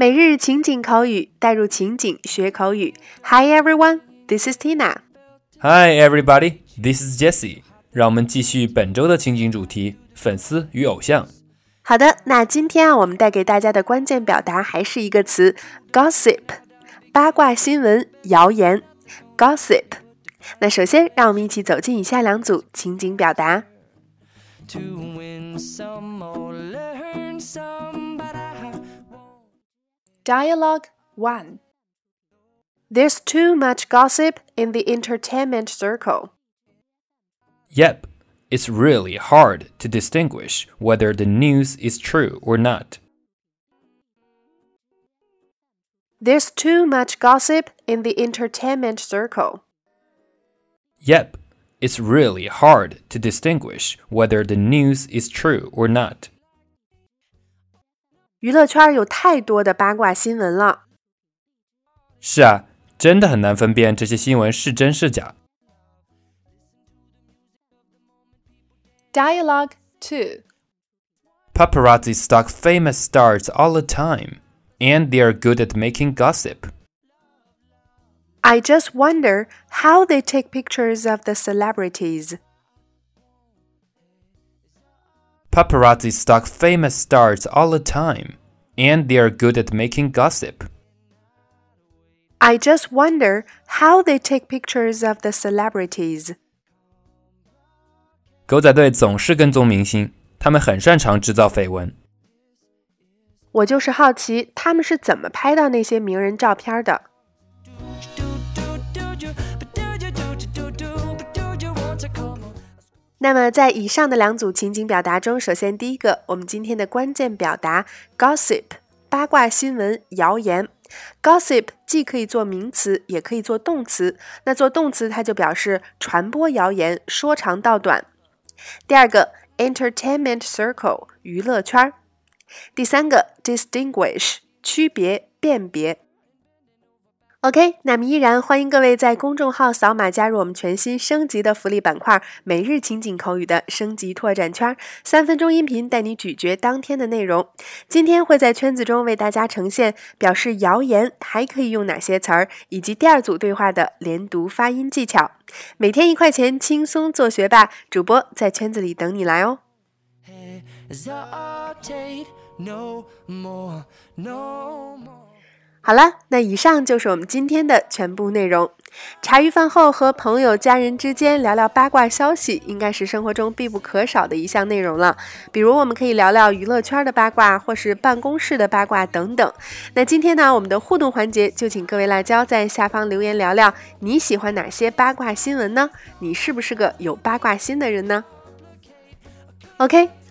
每日情景口语，带入情景学口语。Hi everyone, this is Tina. Hi everybody, this is Jessie. 让我们继续本周的情景主题：粉丝与偶像。好的，那今天啊，我们带给大家的关键表达还是一个词：gossip，八卦新闻、谣言。gossip。那首先，让我们一起走进以下两组情景表达。Dialogue 1 There's too much gossip in the entertainment circle. Yep, it's really hard to distinguish whether the news is true or not. There's too much gossip in the entertainment circle. Yep, it's really hard to distinguish whether the news is true or not. 娱乐圈有太多的八卦新闻了。是啊，真的很难分辨这些新闻是真是假。Dialogue 2 Paparazzi stalk famous stars all the time, and they are good at making gossip. I just wonder how they take pictures of the celebrities. Paparazzi stalk famous stars all the time, and they are good at making gossip. I just wonder how they take pictures of the celebrities. 狗仔队总是跟踪明星，他们很擅长制造绯闻。我就是好奇他们是怎么拍到那些名人照片的。 那么，在以上的两组情景表达中，首先第一个，我们今天的关键表达 gossip 八卦新闻、谣言。gossip 既可以做名词，也可以做动词。那做动词，它就表示传播谣言、说长道短。第二个 entertainment circle 娱乐圈。第三个 distinguish 区别、辨别。OK，那么依然欢迎各位在公众号扫码加入我们全新升级的福利板块——每日情景口语的升级拓展圈，三分钟音频带你咀嚼当天的内容。今天会在圈子中为大家呈现表示谣言还可以用哪些词儿，以及第二组对话的连读发音技巧。每天一块钱，轻松做学霸。主播在圈子里等你来哦。Hesitate, no more, no more. 好了，那以上就是我们今天的全部内容。茶余饭后和朋友、家人之间聊聊八卦消息，应该是生活中必不可少的一项内容了。比如，我们可以聊聊娱乐圈的八卦，或是办公室的八卦等等。那今天呢，我们的互动环节就请各位辣椒在下方留言聊聊，你喜欢哪些八卦新闻呢？你是不是个有八卦心的人呢？OK。